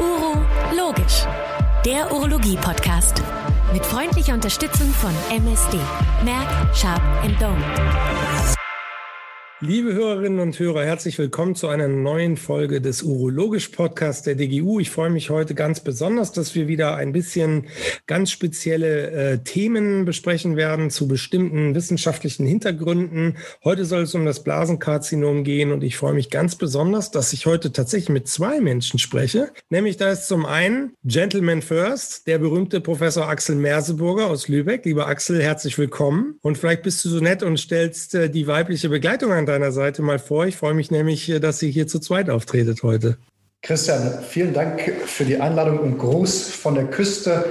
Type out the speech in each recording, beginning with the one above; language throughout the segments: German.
Uro Logisch, der Urologie-Podcast. Mit freundlicher Unterstützung von MSD. Merck, Sharp Dome. Liebe Hörerinnen und Hörer, herzlich willkommen zu einer neuen Folge des Urologisch Podcasts der DGU. Ich freue mich heute ganz besonders, dass wir wieder ein bisschen ganz spezielle äh, Themen besprechen werden zu bestimmten wissenschaftlichen Hintergründen. Heute soll es um das Blasenkarzinom gehen und ich freue mich ganz besonders, dass ich heute tatsächlich mit zwei Menschen spreche. Nämlich da ist zum einen Gentleman First, der berühmte Professor Axel Merseburger aus Lübeck. Lieber Axel, herzlich willkommen. Und vielleicht bist du so nett und stellst äh, die weibliche Begleitung an deiner Seite mal vor. Ich freue mich nämlich, äh, dass ihr hier zu zweit auftretet heute. Christian, vielen Dank für die Einladung und Gruß von der Küste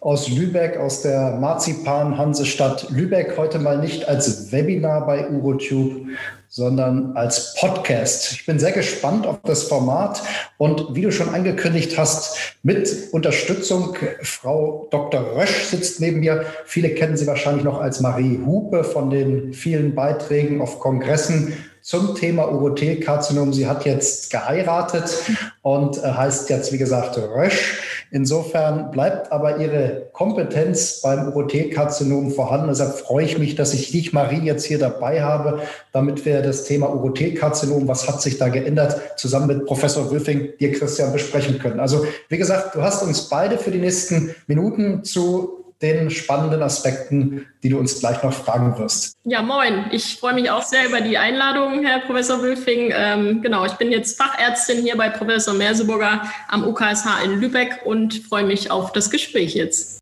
aus Lübeck, aus der Marzipan-Hansestadt Lübeck. Heute mal nicht als Webinar bei UroTube, sondern als Podcast. Ich bin sehr gespannt auf das Format und wie du schon angekündigt hast, mit Unterstützung. Frau Dr. Rösch sitzt neben mir. Viele kennen sie wahrscheinlich noch als Marie Hupe von den vielen Beiträgen auf Kongressen zum Thema Urothelkarzinom. Sie hat jetzt geheiratet und äh, heißt jetzt, wie gesagt, Rösch. Insofern bleibt aber ihre Kompetenz beim Urothelkarzinom vorhanden. Deshalb freue ich mich, dass ich dich, Marie, jetzt hier dabei habe, damit wir das Thema Urothelkarzinom, was hat sich da geändert, zusammen mit Professor Wülfing, dir Christian, besprechen können. Also wie gesagt, du hast uns beide für die nächsten Minuten zu den spannenden Aspekten, die du uns gleich noch fragen wirst. Ja, moin. Ich freue mich auch sehr über die Einladung, Herr Professor Wülfing. Ähm, genau, ich bin jetzt Fachärztin hier bei Professor Merseburger am UKSH in Lübeck und freue mich auf das Gespräch jetzt.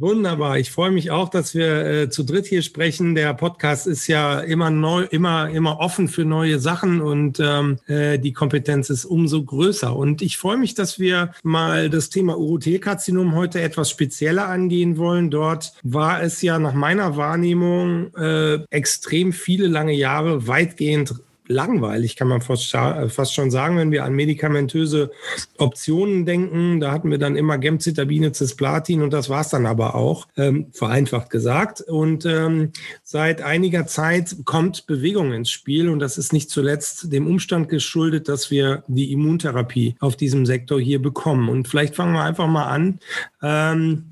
Wunderbar. Ich freue mich auch, dass wir äh, zu dritt hier sprechen. Der Podcast ist ja immer neu, immer, immer offen für neue Sachen und ähm, äh, die Kompetenz ist umso größer. Und ich freue mich, dass wir mal das Thema Urothelkarzinom heute etwas spezieller angehen wollen. Dort war es ja nach meiner Wahrnehmung äh, extrem viele lange Jahre weitgehend langweilig, kann man fast, fast schon sagen, wenn wir an medikamentöse Optionen denken. Da hatten wir dann immer Gemcitabine, Cisplatin und das war es dann aber auch, ähm, vereinfacht gesagt. Und ähm, seit einiger Zeit kommt Bewegung ins Spiel und das ist nicht zuletzt dem Umstand geschuldet, dass wir die Immuntherapie auf diesem Sektor hier bekommen. Und vielleicht fangen wir einfach mal an. Ähm,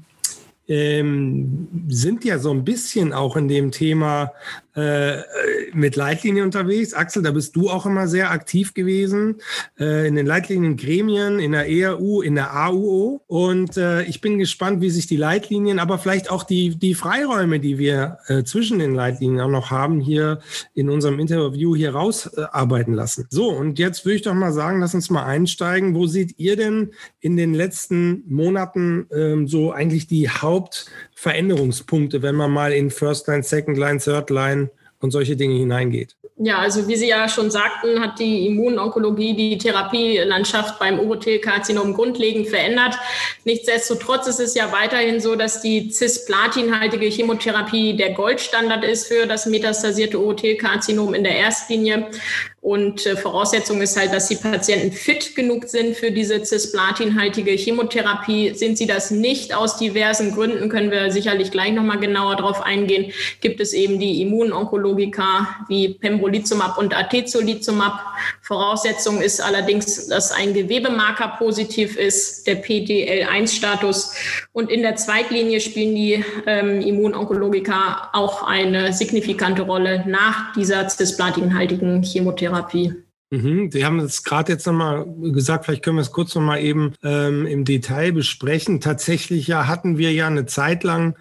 ähm, sind ja so ein bisschen auch in dem Thema äh, mit Leitlinien unterwegs. Axel, da bist du auch immer sehr aktiv gewesen äh, in den Leitliniengremien, in der ERU, in der AUO. Und äh, ich bin gespannt, wie sich die Leitlinien, aber vielleicht auch die, die Freiräume, die wir äh, zwischen den Leitlinien auch noch haben, hier in unserem Interview hier rausarbeiten lassen. So, und jetzt würde ich doch mal sagen, lass uns mal einsteigen. Wo seht ihr denn in den letzten Monaten ähm, so eigentlich die Hauptveränderungspunkte, wenn man mal in First Line, Second Line, Third Line und solche Dinge hineingeht. Ja, also wie Sie ja schon sagten, hat die Immunonkologie die Therapielandschaft beim Urothelkarzinom grundlegend verändert. Nichtsdestotrotz ist es ja weiterhin so, dass die cisplatinhaltige Chemotherapie der Goldstandard ist für das metastasierte Urothelkarzinom in der Erstlinie. Und äh, Voraussetzung ist halt, dass die Patienten fit genug sind für diese cisplatinhaltige Chemotherapie. Sind sie das nicht aus diversen Gründen, können wir sicherlich gleich nochmal genauer darauf eingehen, gibt es eben die Immunonkologika wie Pembrolizumab und Atezolizumab. Voraussetzung ist allerdings, dass ein Gewebemarker positiv ist, der PDL1-Status. Und in der Zweitlinie spielen die ähm, Immunonkologika auch eine signifikante Rolle nach dieser cisplatinhaltigen Chemotherapie. Therapie. Mhm. Sie haben es gerade jetzt nochmal gesagt, vielleicht können wir es kurz nochmal eben ähm, im Detail besprechen. Tatsächlich ja hatten wir ja eine Zeit lang,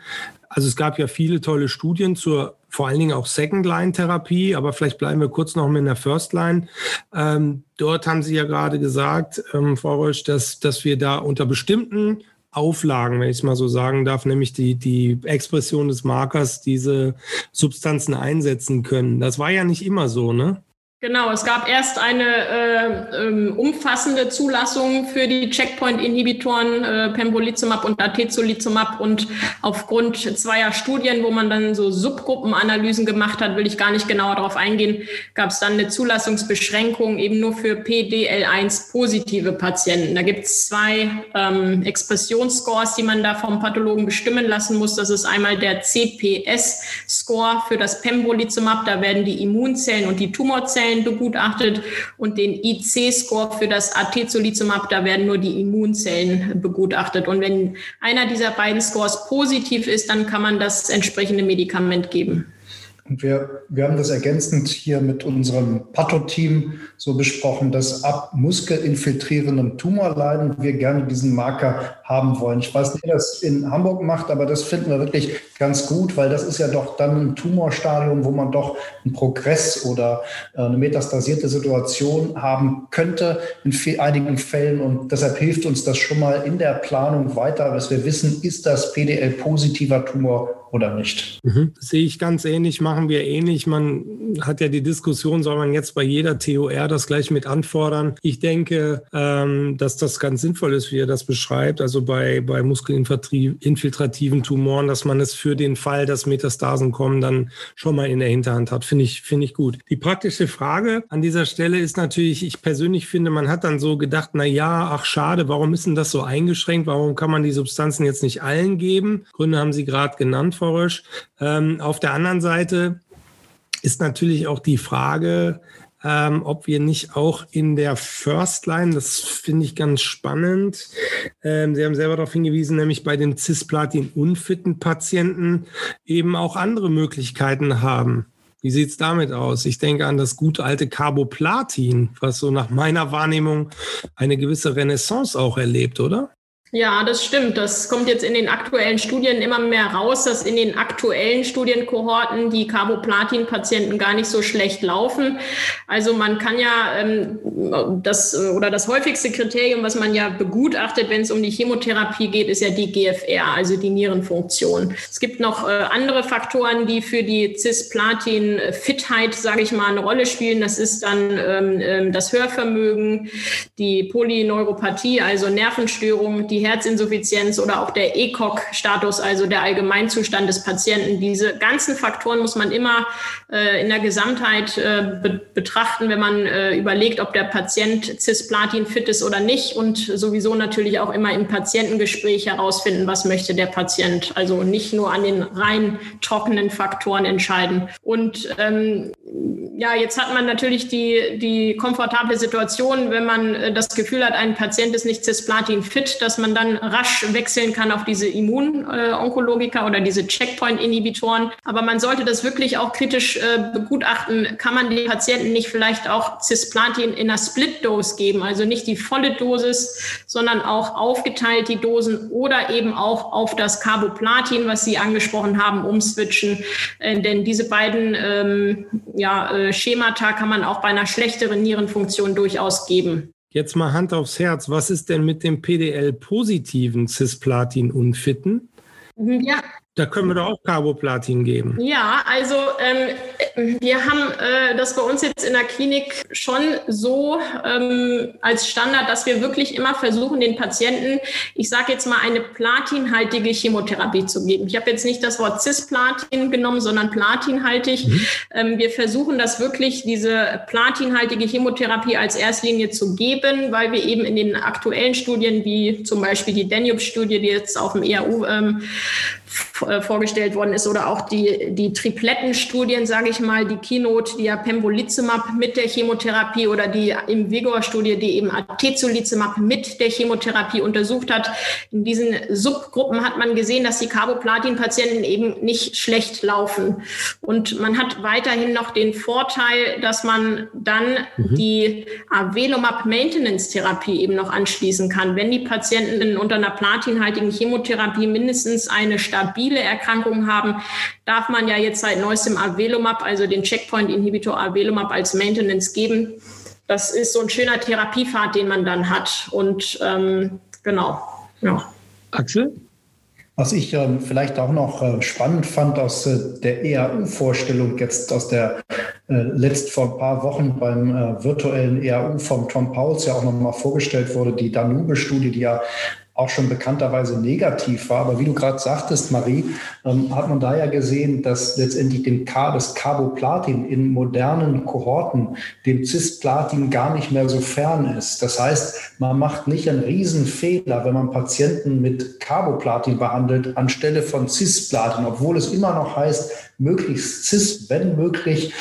also es gab ja viele tolle Studien zur vor allen Dingen auch Second-Line-Therapie, aber vielleicht bleiben wir kurz noch mit der First-Line. Ähm, dort haben Sie ja gerade gesagt, ähm, Frau Rösch, dass, dass wir da unter bestimmten Auflagen, wenn ich es mal so sagen darf, nämlich die, die Expression des Markers, diese Substanzen einsetzen können. Das war ja nicht immer so, ne? Genau, es gab erst eine äh, ähm, umfassende Zulassung für die Checkpoint-Inhibitoren äh, Pembrolizumab und Atezolizumab und aufgrund zweier Studien, wo man dann so Subgruppenanalysen gemacht hat, will ich gar nicht genauer darauf eingehen, gab es dann eine Zulassungsbeschränkung eben nur für PDL1-positive Patienten. Da gibt es zwei ähm, Expressionsscores, die man da vom Pathologen bestimmen lassen muss. Das ist einmal der CPS-Score für das Pembrolizumab, da werden die Immunzellen und die Tumorzellen T-Zellen begutachtet und den IC-Score für das Atezolizumab, da werden nur die Immunzellen begutachtet. Und wenn einer dieser beiden Scores positiv ist, dann kann man das entsprechende Medikament geben. Und wir, wir haben das ergänzend hier mit unserem Patho-Team so besprochen, dass ab muskelinfiltrierendem Tumorleiden wir gerne diesen Marker haben wollen. Ich weiß nicht, wer das in Hamburg macht, aber das finden wir wirklich ganz gut, weil das ist ja doch dann ein Tumorstadium, wo man doch einen Progress oder äh, eine metastasierte Situation haben könnte in einigen Fällen. Und deshalb hilft uns das schon mal in der Planung weiter, dass wir wissen, ist das PDL-positiver Tumor oder nicht. Mhm. Sehe ich ganz ähnlich, machen wir ähnlich. Man hat ja die Diskussion, soll man jetzt bei jeder TOR das gleich mit anfordern? Ich denke, ähm, dass das ganz sinnvoll ist, wie er das beschreibt. Also bei, bei muskelinfiltrativen Tumoren, dass man es für den Fall, dass Metastasen kommen, dann schon mal in der Hinterhand hat. Finde ich, finde ich gut. Die praktische Frage an dieser Stelle ist natürlich, ich persönlich finde, man hat dann so gedacht, na ja, ach schade, warum ist denn das so eingeschränkt? Warum kann man die Substanzen jetzt nicht allen geben? Gründe haben Sie gerade genannt, Frau Rösch. Ähm, auf der anderen Seite ist natürlich auch die Frage, ähm, ob wir nicht auch in der First Line, das finde ich ganz spannend, ähm, Sie haben selber darauf hingewiesen, nämlich bei den Cisplatin-unfitten Patienten eben auch andere Möglichkeiten haben. Wie sieht es damit aus? Ich denke an das gute alte Carboplatin, was so nach meiner Wahrnehmung eine gewisse Renaissance auch erlebt, oder? Ja, das stimmt. Das kommt jetzt in den aktuellen Studien immer mehr raus, dass in den aktuellen Studienkohorten die Carboplatin-Patienten gar nicht so schlecht laufen. Also man kann ja ähm, das oder das häufigste Kriterium, was man ja begutachtet, wenn es um die Chemotherapie geht, ist ja die GFR, also die Nierenfunktion. Es gibt noch äh, andere Faktoren, die für die Cisplatin-Fitheit, sage ich mal, eine Rolle spielen. Das ist dann ähm, ähm das Hörvermögen, die Polyneuropathie, also Nervenstörungen, die die Herzinsuffizienz oder auch der ECOG-Status, also der Allgemeinzustand des Patienten. Diese ganzen Faktoren muss man immer äh, in der Gesamtheit äh, be betrachten, wenn man äh, überlegt, ob der Patient Cisplatin fit ist oder nicht und sowieso natürlich auch immer im Patientengespräch herausfinden, was möchte der Patient. Also nicht nur an den rein trockenen Faktoren entscheiden. Und ähm, ja, jetzt hat man natürlich die, die komfortable Situation, wenn man äh, das Gefühl hat, ein Patient ist nicht Cisplatin fit, dass man dann rasch wechseln kann auf diese Immunonkologika oder diese Checkpoint-Inhibitoren. Aber man sollte das wirklich auch kritisch äh, begutachten. Kann man den Patienten nicht vielleicht auch Cisplatin in einer Split-Dose geben? Also nicht die volle Dosis, sondern auch aufgeteilt die Dosen oder eben auch auf das Carboplatin, was Sie angesprochen haben, umswitchen. Äh, denn diese beiden ähm, ja, äh, Schemata kann man auch bei einer schlechteren Nierenfunktion durchaus geben. Jetzt mal Hand aufs Herz. Was ist denn mit dem PDL-positiven Cisplatin-Unfitten? Ja, da können wir doch auch Carboplatin geben. Ja, also ähm, wir haben äh, das bei uns jetzt in der Klinik schon so ähm, als Standard, dass wir wirklich immer versuchen, den Patienten, ich sage jetzt mal, eine platinhaltige Chemotherapie zu geben. Ich habe jetzt nicht das Wort Cisplatin genommen, sondern platinhaltig. Mhm. Ähm, wir versuchen das wirklich, diese platinhaltige Chemotherapie als Erstlinie zu geben, weil wir eben in den aktuellen Studien, wie zum Beispiel die Danube-Studie, die jetzt auf dem ERU ähm, äh, vorgestellt worden ist oder auch die, die Triplettenstudien, sage ich mal, die Keynote, die ja Pembrolizumab mit der Chemotherapie oder die im Vigor-Studie, die eben Atezolizumab mit der Chemotherapie untersucht hat. In diesen Subgruppen hat man gesehen, dass die Carboplatin-Patienten eben nicht schlecht laufen. Und man hat weiterhin noch den Vorteil, dass man dann mhm. die Avelumab-Maintenance-Therapie eben noch anschließen kann. Wenn die Patienten unter einer platinhaltigen Chemotherapie mindestens eine stabile Erkrankungen haben, darf man ja jetzt seit neuestem Avelumab, also den Checkpoint-Inhibitor Avelumab als Maintenance geben. Das ist so ein schöner Therapiepfad, den man dann hat. Und ähm, genau, ja. Axel? Was ich äh, vielleicht auch noch äh, spannend fand aus äh, der EAU-Vorstellung, jetzt aus der äh, letzt vor ein paar Wochen beim äh, virtuellen EAU vom Tom Pauls ja auch nochmal vorgestellt wurde, die Danube-Studie, die ja auch schon bekannterweise negativ war. Aber wie du gerade sagtest, Marie, ähm, hat man da ja gesehen, dass letztendlich dem K, das Carboplatin in modernen Kohorten dem Cisplatin gar nicht mehr so fern ist. Das heißt, man macht nicht einen Riesenfehler, wenn man Patienten mit Carboplatin behandelt, anstelle von Cisplatin, obwohl es immer noch heißt, möglichst cis, wenn möglich.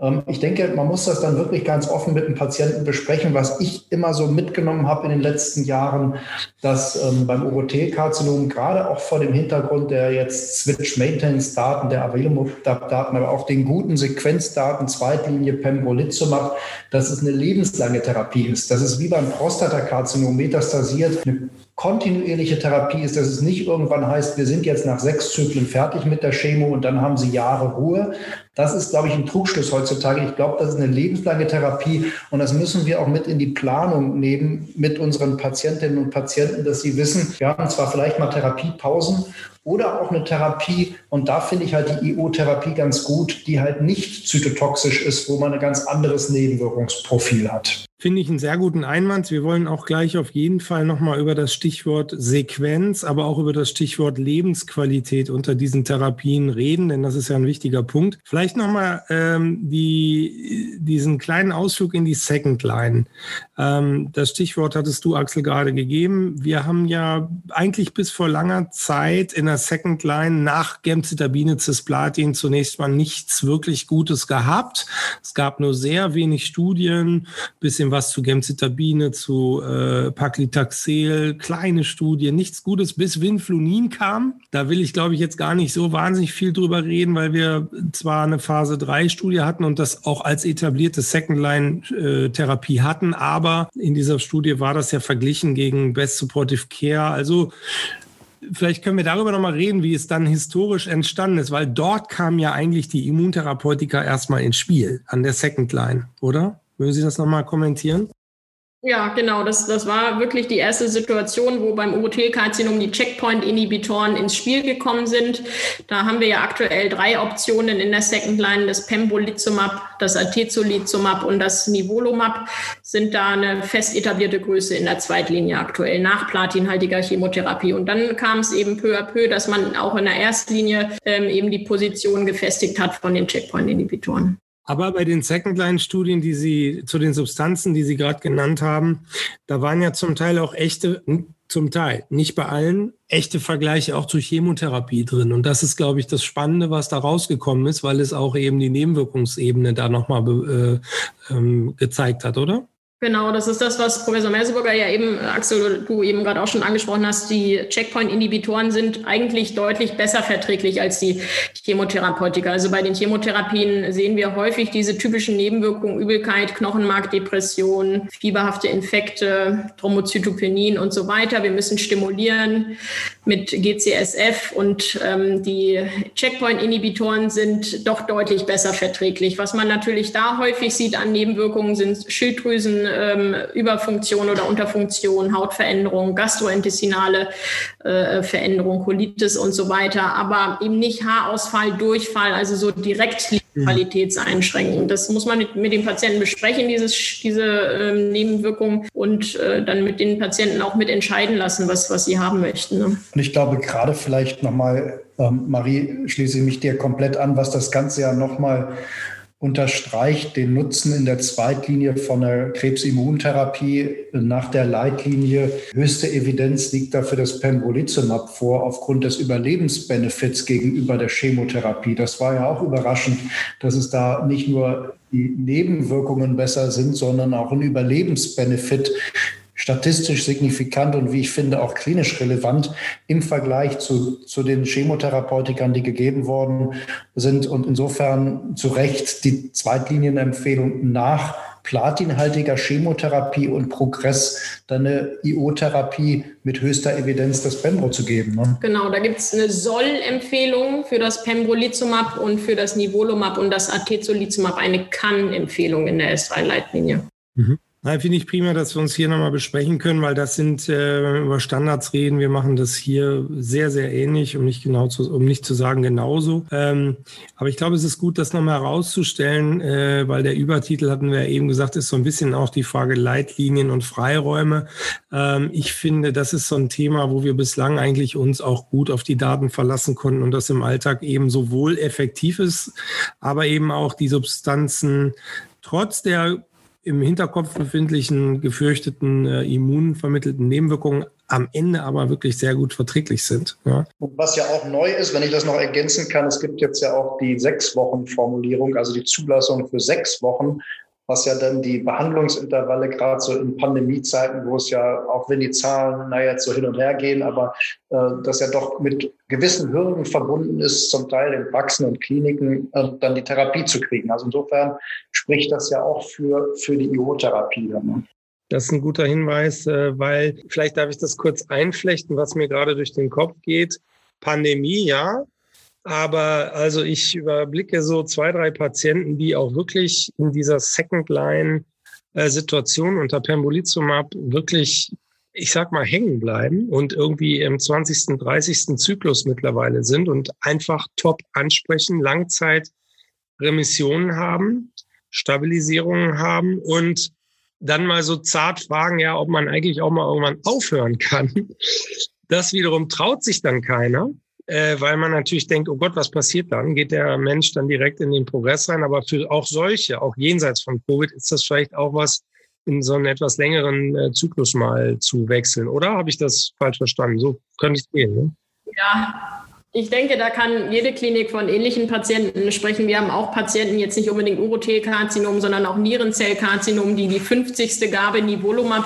Ähm, ich denke, man muss das dann wirklich ganz offen mit dem Patienten besprechen. Was ich immer so mitgenommen habe in den letzten Jahren, dass ähm, beim Urothelkarzinom gerade auch vor dem Hintergrund der jetzt Switch-Maintenance-Daten, der Available-Daten, aber auch den guten Sequenzdaten, Zweitlinie Pembrolizumab, dass es eine lebenslange Therapie ist. Das ist wie beim Prostatakarzinom metastasiert, eine kontinuierliche Therapie ist, dass es nicht irgendwann heißt, wir sind jetzt nach sechs Zyklen fertig mit der Chemo und dann haben sie Jahre Ruhe. Das ist, glaube ich, ein Trugschluss heutzutage. Ich glaube, das ist eine lebenslange Therapie und das müssen wir auch mit in die Planung nehmen mit unseren Patientinnen und Patienten, dass sie wissen, wir haben zwar vielleicht mal Therapiepausen oder auch eine Therapie. Und da finde ich halt die IO-Therapie ganz gut, die halt nicht zytotoxisch ist, wo man ein ganz anderes Nebenwirkungsprofil hat. Finde ich einen sehr guten Einwand. Wir wollen auch gleich auf jeden Fall nochmal über das Stichwort Sequenz, aber auch über das Stichwort Lebensqualität unter diesen Therapien reden, denn das ist ja ein wichtiger Punkt. Vielleicht nochmal ähm, die, diesen kleinen Ausflug in die Second Line. Ähm, das Stichwort hattest du, Axel, gerade gegeben. Wir haben ja eigentlich bis vor langer Zeit in der Second Line nach Gemcitabine Cisplatin zunächst mal nichts wirklich Gutes gehabt. Es gab nur sehr wenig Studien, bisschen was zu Gemcitabine, zu äh, Paclitaxel, kleine Studien, nichts Gutes, bis Winflunin kam. Da will ich, glaube ich, jetzt gar nicht so wahnsinnig viel drüber reden, weil wir zwar eine Phase 3 Studie hatten und das auch als etablierte Second-Line-Therapie äh, hatten, aber in dieser Studie war das ja verglichen gegen Best Supportive Care. Also vielleicht können wir darüber nochmal reden, wie es dann historisch entstanden ist, weil dort kam ja eigentlich die Immuntherapeutika erstmal ins Spiel, an der Second Line, oder? Würden Sie das nochmal kommentieren? Ja, genau. Das, das war wirklich die erste Situation, wo beim Urothelkarzinom die Checkpoint-Inhibitoren ins Spiel gekommen sind. Da haben wir ja aktuell drei Optionen in der Second Line. Das Pembrolizumab, das Atezolizumab und das Nivolumab sind da eine fest etablierte Größe in der Zweitlinie aktuell nach platinhaltiger Chemotherapie. Und dann kam es eben peu à peu, dass man auch in der Erstlinie ähm, eben die Position gefestigt hat von den Checkpoint-Inhibitoren. Aber bei den Second-Line-Studien, die Sie zu den Substanzen, die Sie gerade genannt haben, da waren ja zum Teil auch echte, zum Teil, nicht bei allen, echte Vergleiche auch zur Chemotherapie drin. Und das ist, glaube ich, das Spannende, was da rausgekommen ist, weil es auch eben die Nebenwirkungsebene da nochmal äh, ähm, gezeigt hat, oder? Genau, das ist das, was Professor Merseburger ja eben, Axel, du eben gerade auch schon angesprochen hast. Die Checkpoint-Inhibitoren sind eigentlich deutlich besser verträglich als die Chemotherapeutika. Also bei den Chemotherapien sehen wir häufig diese typischen Nebenwirkungen, Übelkeit, Knochenmarkdepression, fieberhafte Infekte, Thrombozytopenin und so weiter. Wir müssen stimulieren mit GCSF und ähm, die Checkpoint-Inhibitoren sind doch deutlich besser verträglich. Was man natürlich da häufig sieht an Nebenwirkungen sind Schilddrüsen, ähm, Überfunktion oder Unterfunktion, Hautveränderung, gastrointestinale äh, Veränderung, Colitis und so weiter, aber eben nicht Haarausfall, Durchfall, also so direkt mhm. Qualitätseinschränkungen. Das muss man mit, mit den Patienten besprechen, dieses, diese ähm, Nebenwirkungen und äh, dann mit den Patienten auch mit entscheiden lassen, was, was sie haben möchten. Ne? Und ich glaube, gerade vielleicht nochmal, ähm, Marie, schließe ich mich dir komplett an, was das Ganze ja nochmal unterstreicht den Nutzen in der Zweitlinie von der Krebsimmuntherapie nach der Leitlinie. Höchste Evidenz liegt dafür das Pembrolizumab vor aufgrund des Überlebensbenefits gegenüber der Chemotherapie. Das war ja auch überraschend, dass es da nicht nur die Nebenwirkungen besser sind, sondern auch ein Überlebensbenefit statistisch signifikant und wie ich finde auch klinisch relevant im Vergleich zu, zu den Chemotherapeutikern, die gegeben worden sind. Und insofern zu Recht die Zweitlinienempfehlung nach platinhaltiger Chemotherapie und Progress dann eine IO-Therapie mit höchster Evidenz das Pembro zu geben. Ne? Genau, da gibt es eine Soll-Empfehlung für das Pembrolizumab und für das Nivolumab und das Atezolizumab eine Kann-Empfehlung in der S3-Leitlinie. Mhm. Nein, finde ich prima, dass wir uns hier nochmal besprechen können, weil das sind, äh, wenn wir über Standards reden, wir machen das hier sehr, sehr ähnlich, um nicht genau zu, um nicht zu sagen genauso. Ähm, aber ich glaube, es ist gut, das nochmal herauszustellen, äh, weil der Übertitel, hatten wir ja eben gesagt, ist so ein bisschen auch die Frage Leitlinien und Freiräume. Ähm, ich finde, das ist so ein Thema, wo wir bislang eigentlich uns auch gut auf die Daten verlassen konnten und das im Alltag eben sowohl effektiv ist, aber eben auch die Substanzen trotz der im Hinterkopf befindlichen gefürchteten äh, immunvermittelten Nebenwirkungen am Ende aber wirklich sehr gut verträglich sind. Ja. Was ja auch neu ist, wenn ich das noch ergänzen kann, es gibt jetzt ja auch die sechs Wochen Formulierung, also die Zulassung für sechs Wochen was ja dann die Behandlungsintervalle gerade so in Pandemiezeiten, wo es ja, auch wenn die Zahlen naja so hin und her gehen, aber äh, das ja doch mit gewissen Hürden verbunden ist, zum Teil in Praxen und Kliniken, äh, dann die Therapie zu kriegen. Also insofern spricht das ja auch für, für die IO-Therapie. Ne? Das ist ein guter Hinweis, äh, weil vielleicht darf ich das kurz einflechten, was mir gerade durch den Kopf geht. Pandemie, ja, aber also ich überblicke so zwei, drei Patienten, die auch wirklich in dieser Second-Line-Situation unter Pembrolizumab wirklich, ich sag mal, hängen bleiben und irgendwie im 20., 30. Zyklus mittlerweile sind und einfach top ansprechen, Langzeitremissionen haben, Stabilisierungen haben und dann mal so zart fragen, ja, ob man eigentlich auch mal irgendwann aufhören kann. Das wiederum traut sich dann keiner äh, weil man natürlich denkt, oh Gott, was passiert dann? Geht der Mensch dann direkt in den Progress rein? Aber für auch solche, auch jenseits von Covid, ist das vielleicht auch was, in so einen etwas längeren äh, Zyklus mal zu wechseln. Oder habe ich das falsch verstanden? So könnte ich es gehen. Ne? Ja, ich denke, da kann jede Klinik von ähnlichen Patienten sprechen. Wir haben auch Patienten, jetzt nicht unbedingt Urothelkarzinom, sondern auch Nierenzellkarzinom, die die 50. Gabe Nivolumab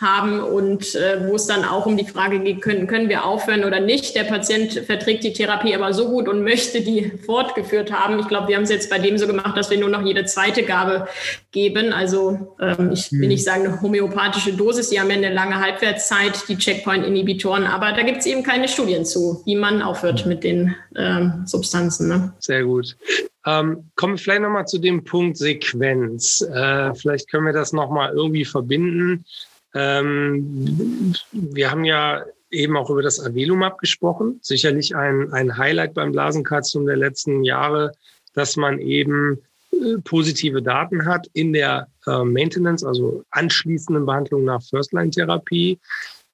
haben und äh, wo es dann auch um die Frage geht, können, können wir aufhören oder nicht. Der Patient verträgt die Therapie aber so gut und möchte die fortgeführt haben. Ich glaube, wir haben es jetzt bei dem so gemacht, dass wir nur noch jede zweite Gabe geben. Also ähm, ich will hm. nicht sagen eine homöopathische Dosis, die haben ja eine lange Halbwertszeit, die Checkpoint-Inhibitoren, aber da gibt es eben keine Studien zu, wie man aufhört mit den ähm, Substanzen. Ne? Sehr gut. Ähm, kommen wir vielleicht nochmal zu dem Punkt Sequenz. Äh, vielleicht können wir das nochmal irgendwie verbinden. Ähm, wir haben ja eben auch über das Avelumab gesprochen. Sicherlich ein, ein Highlight beim Blasenkarzinom der letzten Jahre, dass man eben äh, positive Daten hat in der äh, Maintenance, also anschließenden Behandlung nach First-Line-Therapie.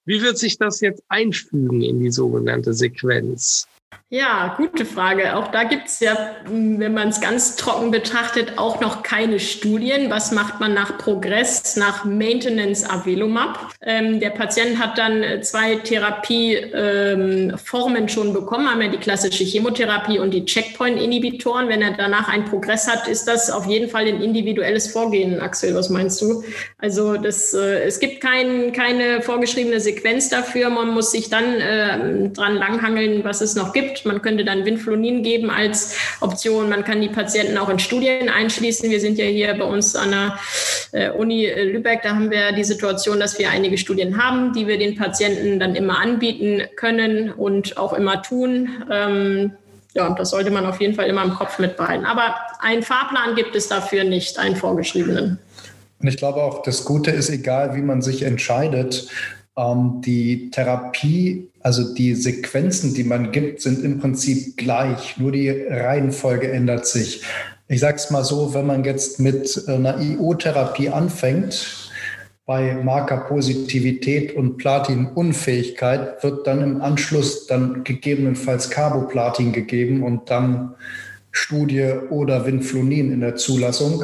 Wie wird sich das jetzt einfügen in die sogenannte Sequenz? Ja, gute Frage. Auch da gibt es ja, wenn man es ganz trocken betrachtet, auch noch keine Studien. Was macht man nach Progress, nach Maintenance Avelumab? Ähm, der Patient hat dann zwei Therapieformen ähm, schon bekommen, einmal die klassische Chemotherapie und die Checkpoint-Inhibitoren. Wenn er danach einen Progress hat, ist das auf jeden Fall ein individuelles Vorgehen. Axel, was meinst du? Also das, äh, es gibt kein, keine vorgeschriebene Sequenz dafür. Man muss sich dann äh, dran langhangeln, was es noch gibt. Man könnte dann Winflonin geben als Option. Man kann die Patienten auch in Studien einschließen. Wir sind ja hier bei uns an der äh, Uni Lübeck. Da haben wir die Situation, dass wir einige Studien haben, die wir den Patienten dann immer anbieten können und auch immer tun. Ähm, ja, das sollte man auf jeden Fall immer im Kopf mitbehalten. Aber einen Fahrplan gibt es dafür nicht, einen vorgeschriebenen. Und ich glaube auch, das Gute ist, egal wie man sich entscheidet, ähm, die Therapie, also die Sequenzen, die man gibt, sind im Prinzip gleich, nur die Reihenfolge ändert sich. Ich sage es mal so, wenn man jetzt mit einer IO-Therapie anfängt, bei Markerpositivität und Platinunfähigkeit wird dann im Anschluss dann gegebenenfalls Carboplatin gegeben und dann Studie oder Vinflunin in der Zulassung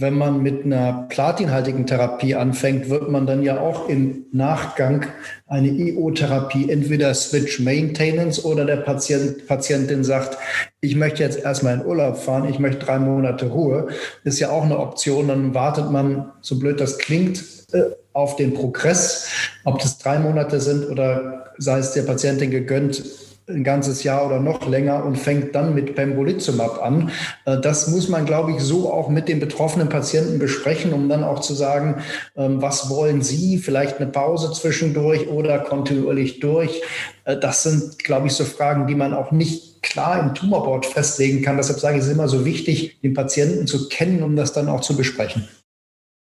wenn man mit einer platinhaltigen Therapie anfängt, wird man dann ja auch im Nachgang eine IO-Therapie entweder Switch Maintenance oder der Patient, Patientin sagt, ich möchte jetzt erstmal in Urlaub fahren, ich möchte drei Monate Ruhe, ist ja auch eine Option. Dann wartet man, so blöd das klingt, äh, auf den Progress, ob das drei Monate sind oder sei es der Patientin gegönnt, ein ganzes Jahr oder noch länger und fängt dann mit Pembrolizumab an. Äh, das muss man, glaube ich, so auch mit den betroffenen Patienten besprechen, um dann auch zu sagen, ähm, was wollen Sie? Vielleicht eine Pause zwischendurch oder kontinuierlich durch. Äh, das sind, glaube ich, so Fragen, die man auch nicht klar im Tumorboard festlegen kann. Deshalb sage ich, es ist immer so wichtig, den Patienten zu kennen, um das dann auch zu besprechen.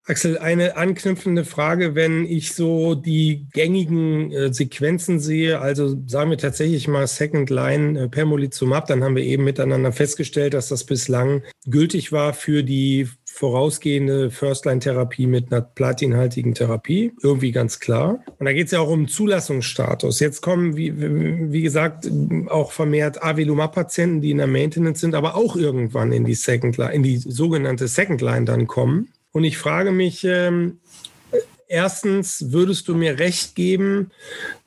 Axel, eine anknüpfende Frage, wenn ich so die gängigen äh, Sequenzen sehe, also sagen wir tatsächlich mal Second Line äh, Permolizumab, dann haben wir eben miteinander festgestellt, dass das bislang gültig war für die vorausgehende First-Line-Therapie mit einer platinhaltigen Therapie. Irgendwie ganz klar. Und da geht es ja auch um Zulassungsstatus. Jetzt kommen, wie, wie gesagt, auch vermehrt Avelumab-Patienten, die in der Maintenance sind, aber auch irgendwann in die Second Line, in die sogenannte Second Line dann kommen. Und ich frage mich, ähm, erstens, würdest du mir recht geben,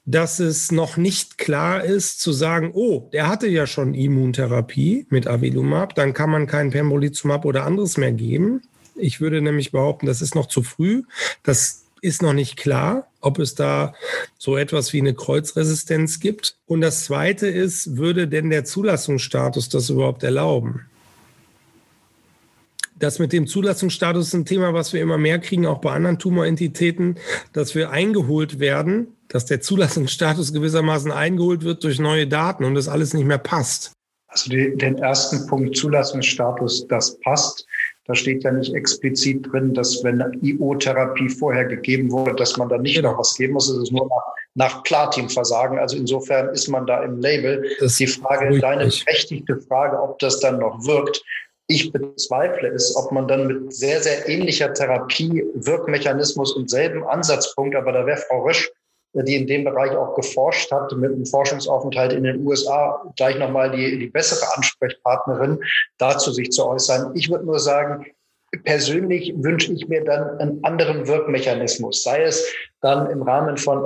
dass es noch nicht klar ist, zu sagen, oh, der hatte ja schon Immuntherapie mit Avilumab, dann kann man kein Pembrolizumab oder anderes mehr geben. Ich würde nämlich behaupten, das ist noch zu früh. Das ist noch nicht klar, ob es da so etwas wie eine Kreuzresistenz gibt. Und das Zweite ist, würde denn der Zulassungsstatus das überhaupt erlauben? Das mit dem Zulassungsstatus ist ein Thema, was wir immer mehr kriegen, auch bei anderen Tumorentitäten, dass wir eingeholt werden, dass der Zulassungsstatus gewissermaßen eingeholt wird durch neue Daten und das alles nicht mehr passt. Also die, den ersten Punkt Zulassungsstatus, das passt. Da steht ja nicht explizit drin, dass wenn IO-Therapie vorher gegeben wurde, dass man da nicht genau. noch was geben muss. Es ist nur nach, nach Platin-Versagen. Also insofern ist man da im Label. Das die Frage, deine berechtigte Frage, ob das dann noch wirkt. Ich bezweifle es, ob man dann mit sehr, sehr ähnlicher Therapie, Wirkmechanismus und selben Ansatzpunkt, aber da wäre Frau Rösch die in dem Bereich auch geforscht hat, mit einem Forschungsaufenthalt in den USA, gleich nochmal die, die bessere Ansprechpartnerin, dazu sich zu äußern. Ich würde nur sagen, persönlich wünsche ich mir dann einen anderen Wirkmechanismus, sei es dann im Rahmen von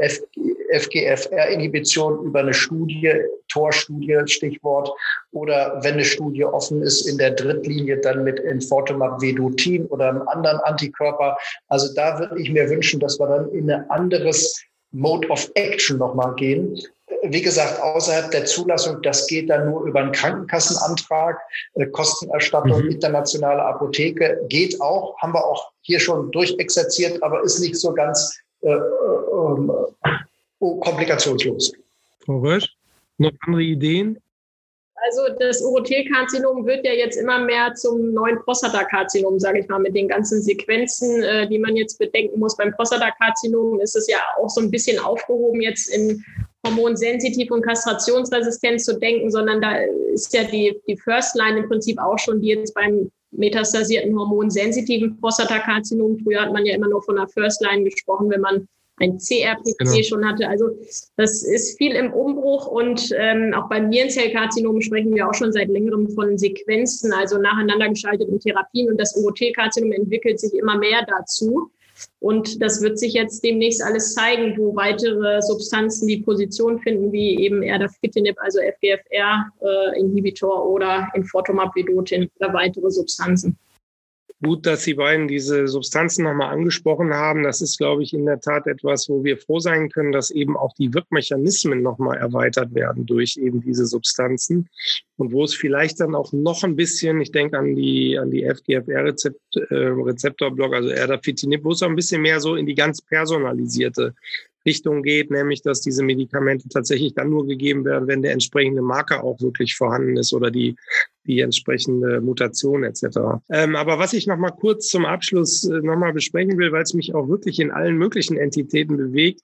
FGFR-Inhibition über eine Studie, Torstudie, Stichwort, oder wenn eine Studie offen ist in der Drittlinie, dann mit Enfortumab Vedotin oder einem anderen Antikörper. Also da würde ich mir wünschen, dass wir dann in ein anderes Mode of Action nochmal gehen. Wie gesagt, außerhalb der Zulassung, das geht dann nur über einen Krankenkassenantrag, äh, Kostenerstattung, mhm. internationale Apotheke, geht auch, haben wir auch hier schon durchexerziert, aber ist nicht so ganz äh, äh, äh, komplikationslos. Frau Rösch, noch andere Ideen? Also das Urothelkarzinom wird ja jetzt immer mehr zum neuen Prostatakarzinom, sage ich mal, mit den ganzen Sequenzen, äh, die man jetzt bedenken muss. Beim Prostatakarzinom ist es ja auch so ein bisschen aufgehoben, jetzt in hormonsensitiv und kastrationsresistent zu denken, sondern da ist ja die, die First Line im Prinzip auch schon, die jetzt beim metastasierten hormonsensitiven Prostatakarzinom, früher hat man ja immer nur von einer First Line gesprochen, wenn man ein CRPC genau. schon hatte. Also das ist viel im Umbruch und ähm, auch beim Nierenzellkarzinom sprechen wir auch schon seit längerem von Sequenzen, also nacheinander geschalteten Therapien und das UOT-Karzinom entwickelt sich immer mehr dazu. Und das wird sich jetzt demnächst alles zeigen, wo weitere Substanzen die Position finden, wie eben Erdafitinib, also FGFR-Inhibitor äh, oder Infortumab vedotin oder weitere Substanzen gut, dass Sie beiden diese Substanzen nochmal angesprochen haben. Das ist, glaube ich, in der Tat etwas, wo wir froh sein können, dass eben auch die Wirkmechanismen nochmal erweitert werden durch eben diese Substanzen und wo es vielleicht dann auch noch ein bisschen, ich denke an die, an die FGFR-Rezeptorblock, äh, also Erdafitinib, wo es auch ein bisschen mehr so in die ganz personalisierte Richtung geht, nämlich dass diese Medikamente tatsächlich dann nur gegeben werden, wenn der entsprechende Marker auch wirklich vorhanden ist oder die, die entsprechende Mutation etc. Ähm, aber was ich noch mal kurz zum Abschluss äh, noch mal besprechen will, weil es mich auch wirklich in allen möglichen Entitäten bewegt,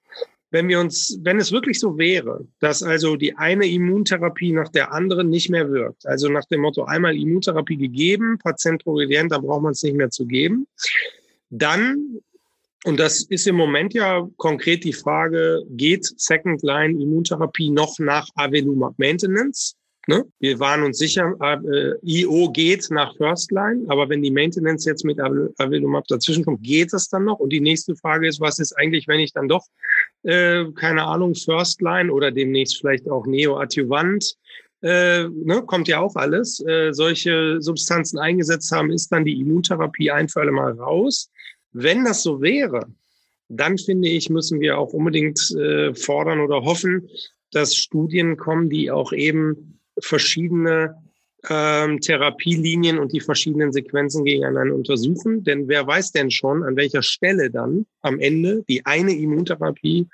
wenn wir uns, wenn es wirklich so wäre, dass also die eine Immuntherapie nach der anderen nicht mehr wirkt, also nach dem Motto einmal Immuntherapie gegeben, Patient progredient, dann braucht man es nicht mehr zu geben, dann und das ist im Moment ja konkret die Frage, geht Second-Line-Immuntherapie noch nach Avelumab Maintenance? Ne? Wir waren uns sicher, äh, IO geht nach First Line, aber wenn die Maintenance jetzt mit Avelumab dazwischen kommt, geht das dann noch? Und die nächste Frage ist, was ist eigentlich, wenn ich dann doch, äh, keine Ahnung, First Line oder demnächst vielleicht auch Neoadjuvant, äh, ne, kommt ja auch alles, äh, solche Substanzen eingesetzt haben, ist dann die Immuntherapie ein für alle Mal raus. Wenn das so wäre, dann finde ich, müssen wir auch unbedingt äh, fordern oder hoffen, dass Studien kommen, die auch eben verschiedene ähm, Therapielinien und die verschiedenen Sequenzen gegeneinander untersuchen. Denn wer weiß denn schon, an welcher Stelle dann am Ende die eine Immuntherapie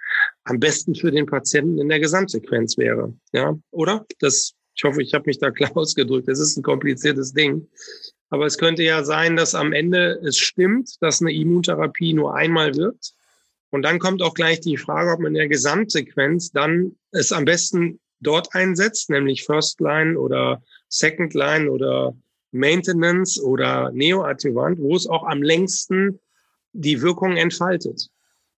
am besten für den Patienten in der Gesamtsequenz wäre. Ja, oder? Das, ich hoffe, ich habe mich da klar ausgedrückt. Das ist ein kompliziertes Ding. Aber es könnte ja sein, dass am Ende es stimmt, dass eine Immuntherapie nur einmal wirkt. Und dann kommt auch gleich die Frage, ob man in der Gesamtsequenz dann es am besten dort einsetzt, nämlich First Line oder Second Line oder Maintenance oder Neoadjuvant, wo es auch am längsten die Wirkung entfaltet.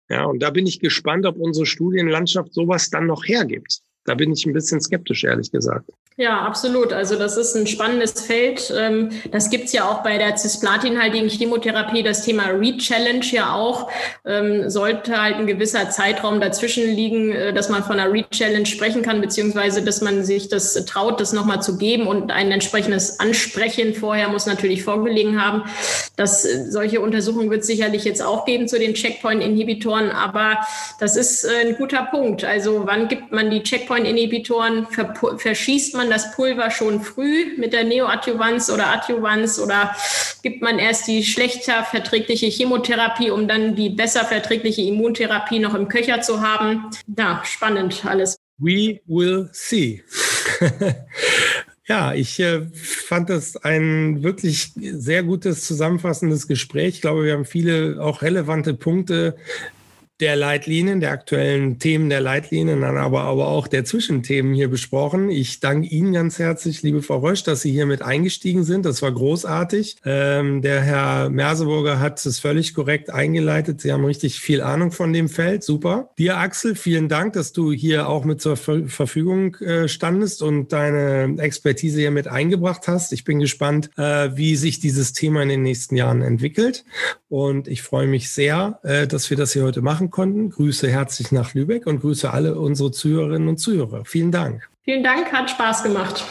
Ja, und da bin ich gespannt, ob unsere Studienlandschaft sowas dann noch hergibt. Da bin ich ein bisschen skeptisch, ehrlich gesagt. Ja, absolut. Also das ist ein spannendes Feld. Ähm, das gibt's ja auch bei der cisplatinhaltigen Chemotherapie, das Thema Re-Challenge ja auch. Ähm, sollte halt ein gewisser Zeitraum dazwischen liegen, äh, dass man von einer Re-Challenge sprechen kann, beziehungsweise dass man sich das traut, das nochmal zu geben und ein entsprechendes Ansprechen vorher muss natürlich vorgelegen haben. Das, äh, solche Untersuchungen wird sicherlich jetzt auch geben zu den Checkpoint-Inhibitoren, aber das ist äh, ein guter Punkt. Also wann gibt man die Checkpoint-Inhibitoren, verschießt man man das Pulver schon früh mit der Neoadjuvanz oder Adjuvanz oder gibt man erst die schlechter verträgliche Chemotherapie, um dann die besser verträgliche Immuntherapie noch im Köcher zu haben? Ja, spannend alles. We will see. Ja, ich äh, fand das ein wirklich sehr gutes zusammenfassendes Gespräch. Ich glaube, wir haben viele auch relevante Punkte der Leitlinien, der aktuellen Themen der Leitlinien, dann aber, aber auch der Zwischenthemen hier besprochen. Ich danke Ihnen ganz herzlich, liebe Frau Rösch, dass Sie hier mit eingestiegen sind. Das war großartig. Ähm, der Herr Merseburger hat es völlig korrekt eingeleitet. Sie haben richtig viel Ahnung von dem Feld. Super. Dir, Axel, vielen Dank, dass du hier auch mit zur Ver Verfügung äh, standest und deine Expertise hier mit eingebracht hast. Ich bin gespannt, äh, wie sich dieses Thema in den nächsten Jahren entwickelt. Und ich freue mich sehr, äh, dass wir das hier heute machen machen konnten. Grüße herzlich nach Lübeck und grüße alle unsere Zuhörerinnen und Zuhörer. Vielen Dank. Vielen Dank, hat Spaß gemacht.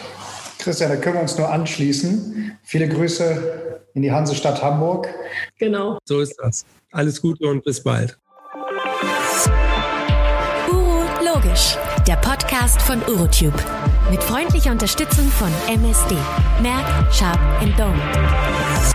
Christian, da können wir uns nur anschließen. Viele Grüße in die Hansestadt Hamburg. Genau. So ist das. Alles Gute und bis bald. Uro Logisch, der Podcast von Urotube. Mit freundlicher Unterstützung von MSD. Merck, Sharp Dome.